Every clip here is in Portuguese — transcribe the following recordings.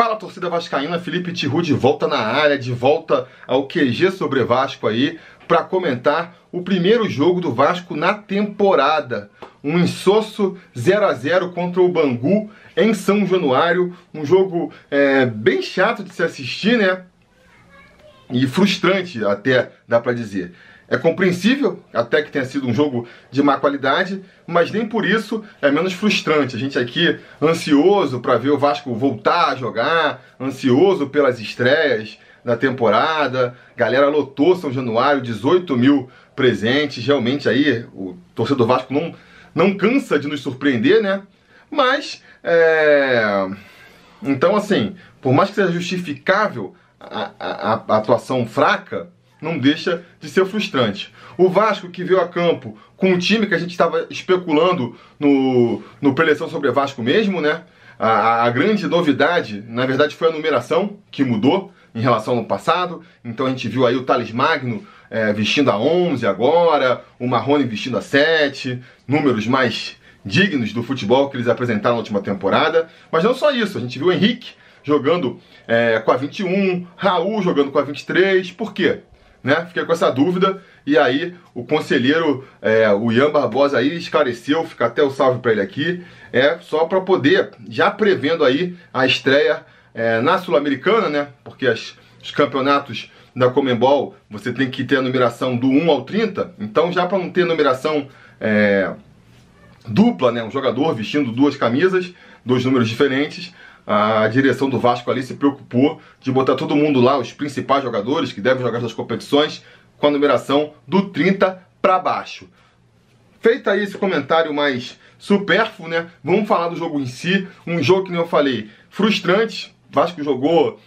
Fala torcida vascaína, Felipe Tiru de volta na área, de volta ao QG sobre Vasco aí, para comentar o primeiro jogo do Vasco na temporada. Um insosso 0 a 0 contra o Bangu em São Januário, um jogo é, bem chato de se assistir, né? E frustrante até, dá para dizer. É compreensível, até que tenha sido um jogo de má qualidade, mas nem por isso é menos frustrante. A gente aqui ansioso para ver o Vasco voltar a jogar, ansioso pelas estreias da temporada. Galera lotou São Januário, 18 mil presentes. Realmente aí o torcedor Vasco não, não cansa de nos surpreender, né? Mas, é... então assim, por mais que seja justificável a, a, a atuação fraca, não deixa de ser frustrante. O Vasco que veio a campo com um time que a gente estava especulando no, no preleção sobre Vasco mesmo, né? A, a, grande novidade, na verdade, foi a numeração que mudou em relação ao passado. Então a gente viu aí o Thales Magno é, vestindo a 11 agora, o Marrone vestindo a 7, números mais dignos do futebol que eles apresentaram na última temporada. Mas não só isso, a gente viu o Henrique jogando é, com a 21, Raul jogando com a 23. Por quê? Né? Fiquei com essa dúvida e aí o conselheiro, é, o Ian Barbosa aí esclareceu, fica até o salve para ele aqui, é só para poder, já prevendo aí a estreia é, na Sul-Americana, né? Porque as, os campeonatos da Comembol você tem que ter a numeração do 1 ao 30, então já para não ter numeração é, dupla, né? Um jogador vestindo duas camisas, dois números diferentes, a direção do Vasco ali se preocupou de botar todo mundo lá, os principais jogadores que devem jogar essas competições, com a numeração do 30 para baixo. Feito aí esse comentário mais supérfluo, né? Vamos falar do jogo em si. Um jogo que nem eu falei, frustrante. Vasco jogou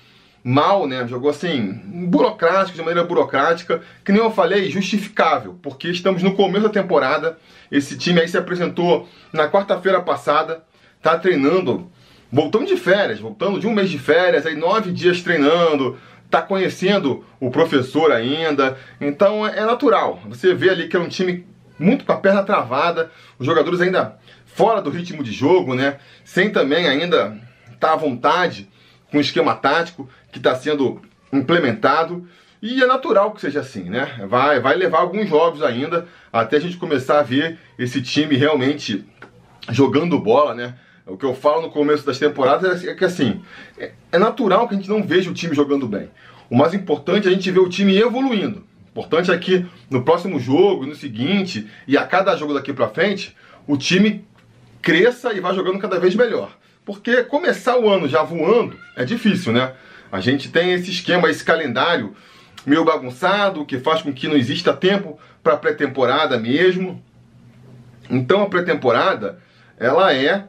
mal, né? Jogou assim, burocrático, de maneira burocrática, que nem eu falei, justificável, porque estamos no começo da temporada. Esse time aí se apresentou na quarta-feira passada, tá treinando voltando de férias, voltando de um mês de férias, aí nove dias treinando, tá conhecendo o professor ainda, então é, é natural. Você vê ali que é um time muito com a perna travada, os jogadores ainda fora do ritmo de jogo, né? Sem também ainda estar tá à vontade com o esquema tático que está sendo implementado. E é natural que seja assim, né? Vai, vai levar alguns jogos ainda até a gente começar a ver esse time realmente jogando bola, né? O que eu falo no começo das temporadas é que assim, é, é natural que a gente não veja o time jogando bem. O mais importante é a gente ver o time evoluindo. O importante é que no próximo jogo, no seguinte, e a cada jogo daqui pra frente, o time cresça e vá jogando cada vez melhor. Porque começar o ano já voando é difícil, né? A gente tem esse esquema, esse calendário meio bagunçado, que faz com que não exista tempo para pré-temporada mesmo. Então a pré-temporada, ela é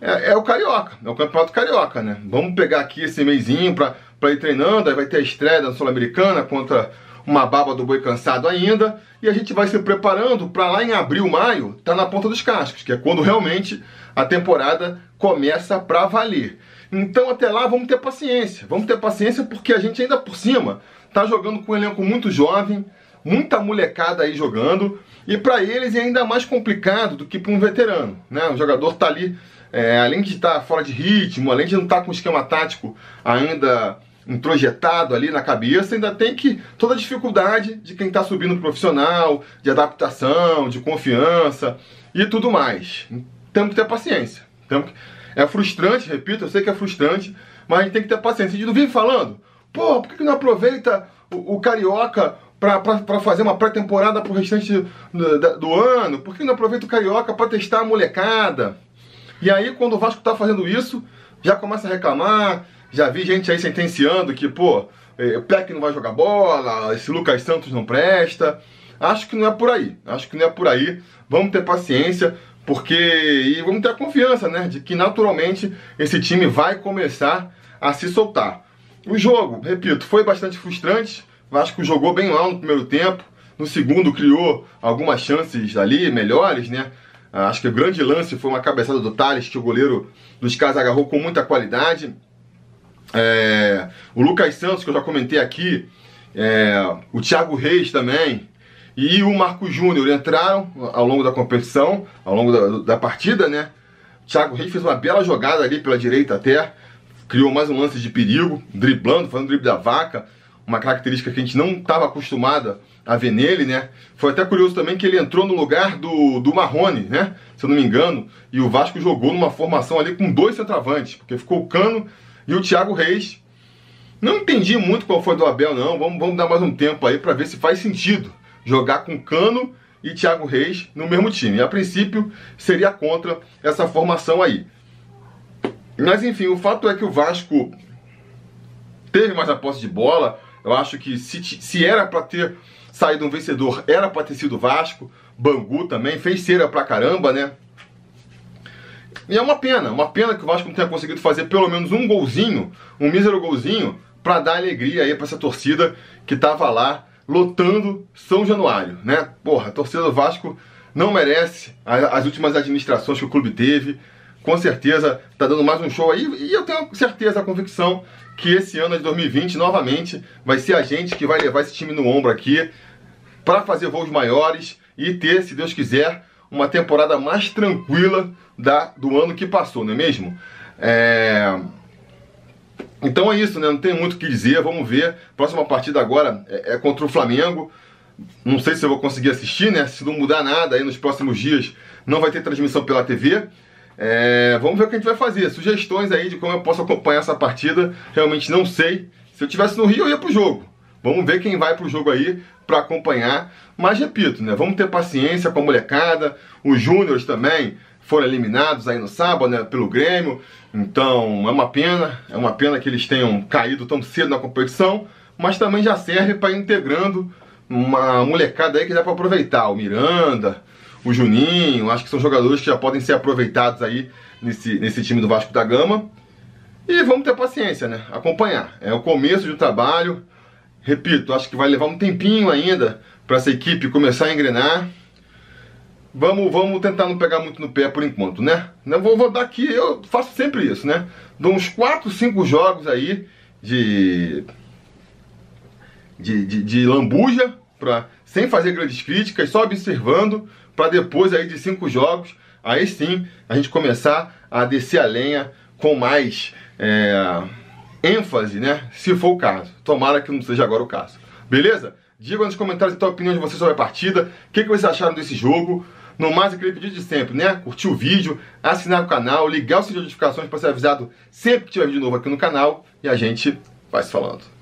é, é, o Carioca, é o Campeonato Carioca, né? Vamos pegar aqui esse mêsinho pra, pra ir treinando, aí vai ter a estreia da Sul-Americana contra uma baba do boi cansado ainda, e a gente vai se preparando para lá em abril, maio, tá na ponta dos cascos, que é quando realmente a temporada começa pra valer. Então até lá vamos ter paciência, vamos ter paciência porque a gente ainda por cima tá jogando com um elenco muito jovem, muita molecada aí jogando, e para eles é ainda mais complicado do que para um veterano, né? O jogador tá ali é, além de estar fora de ritmo, além de não estar com o esquema tático ainda introjetado ali na cabeça, ainda tem que toda a dificuldade de quem está subindo profissional, de adaptação, de confiança e tudo mais. Temos que ter paciência. Temos que... É frustrante, repito, eu sei que é frustrante, mas a gente tem que ter paciência. A gente não vive falando, pô, por que não aproveita o, o Carioca para fazer uma pré-temporada pro restante do, do, ano? Por que não aproveita o Carioca para testar a molecada? E aí, quando o Vasco tá fazendo isso, já começa a reclamar. Já vi gente aí sentenciando que, pô, é, o Peck não vai jogar bola, esse Lucas Santos não presta. Acho que não é por aí. Acho que não é por aí. Vamos ter paciência, porque. E vamos ter a confiança, né? De que naturalmente esse time vai começar a se soltar. O jogo, repito, foi bastante frustrante. O Vasco jogou bem mal no primeiro tempo. No segundo criou algumas chances ali melhores, né? Ah, acho que o grande lance foi uma cabeçada do Thales, que o goleiro dos Caras agarrou com muita qualidade. É, o Lucas Santos, que eu já comentei aqui, é, o Thiago Reis também, e o Marco Júnior entraram ao longo da competição, ao longo da, da partida, né? O Thiago Reis fez uma bela jogada ali pela direita até, criou mais um lance de perigo, driblando, fazendo drible da vaca, uma característica que a gente não estava acostumada a ver nele, né? Foi até curioso também que ele entrou no lugar do, do Marrone, né? Se eu não me engano, e o Vasco jogou numa formação ali com dois centroavantes, porque ficou o Cano e o Thiago Reis. Não entendi muito qual foi do Abel, não. Vamos, vamos dar mais um tempo aí para ver se faz sentido jogar com Cano e Thiago Reis no mesmo time. E a princípio seria contra essa formação aí. Mas enfim, o fato é que o Vasco teve mais a posse de bola. Eu acho que se, se era para ter saído um vencedor, era para ter sido Vasco. Bangu também fez cera pra caramba, né? E é uma pena, uma pena que o Vasco não tenha conseguido fazer pelo menos um golzinho, um mísero golzinho, para dar alegria aí para essa torcida que tava lá lotando São Januário, né? Porra, a torcida do Vasco não merece as últimas administrações que o clube teve. Com certeza tá dando mais um show aí e eu tenho certeza, a convicção que esse ano de 2020 novamente vai ser a gente que vai levar esse time no ombro aqui para fazer voos maiores e ter, se Deus quiser, uma temporada mais tranquila da, do ano que passou, não é mesmo? É... Então é isso, né? Não tem muito o que dizer, vamos ver. Próxima partida agora é, é, contra o Flamengo. Não sei se eu vou conseguir assistir, né? Se não mudar nada aí nos próximos dias, não vai ter transmissão pela TV. É, vamos ver o que a gente vai fazer. Sugestões aí de como eu posso acompanhar essa partida. Realmente não sei. Se eu tivesse no Rio, eu ia pro jogo. Vamos ver quem vai pro jogo aí para acompanhar. Mas repito, né? Vamos ter paciência com a molecada. Os júniores também foram eliminados aí no sábado, né? Pelo Grêmio. Então é uma pena, é uma pena que eles tenham caído tão cedo na competição, mas também já serve para integrando uma molecada aí que dá para aproveitar. O Miranda, o Juninho, acho que são jogadores que já podem ser aproveitados aí nesse, nesse time do Vasco da Gama. E vamos ter paciência, né? Acompanhar. É o começo do trabalho. Repito, acho que vai levar um tempinho ainda para essa equipe começar a engrenar. Vamos, vamos tentar não pegar muito no pé por enquanto, né? Eu vou, vou dar aqui, eu faço sempre isso, né? Dou uns 4, 5 jogos aí de, de, de, de lambuja, pra, sem fazer grandes críticas, só observando, para depois aí de 5 jogos, aí sim a gente começar a descer a lenha com mais é, ênfase, né? Se for o caso. Tomara que não seja agora o caso. Beleza? Diga nos comentários então a opinião de vocês sobre a partida. O que, que vocês acharam desse jogo? No mais, aquele pedido de sempre, né? Curtir o vídeo, assinar o canal, ligar o sininho de notificações para ser avisado sempre que tiver vídeo novo aqui no canal. E a gente vai se falando.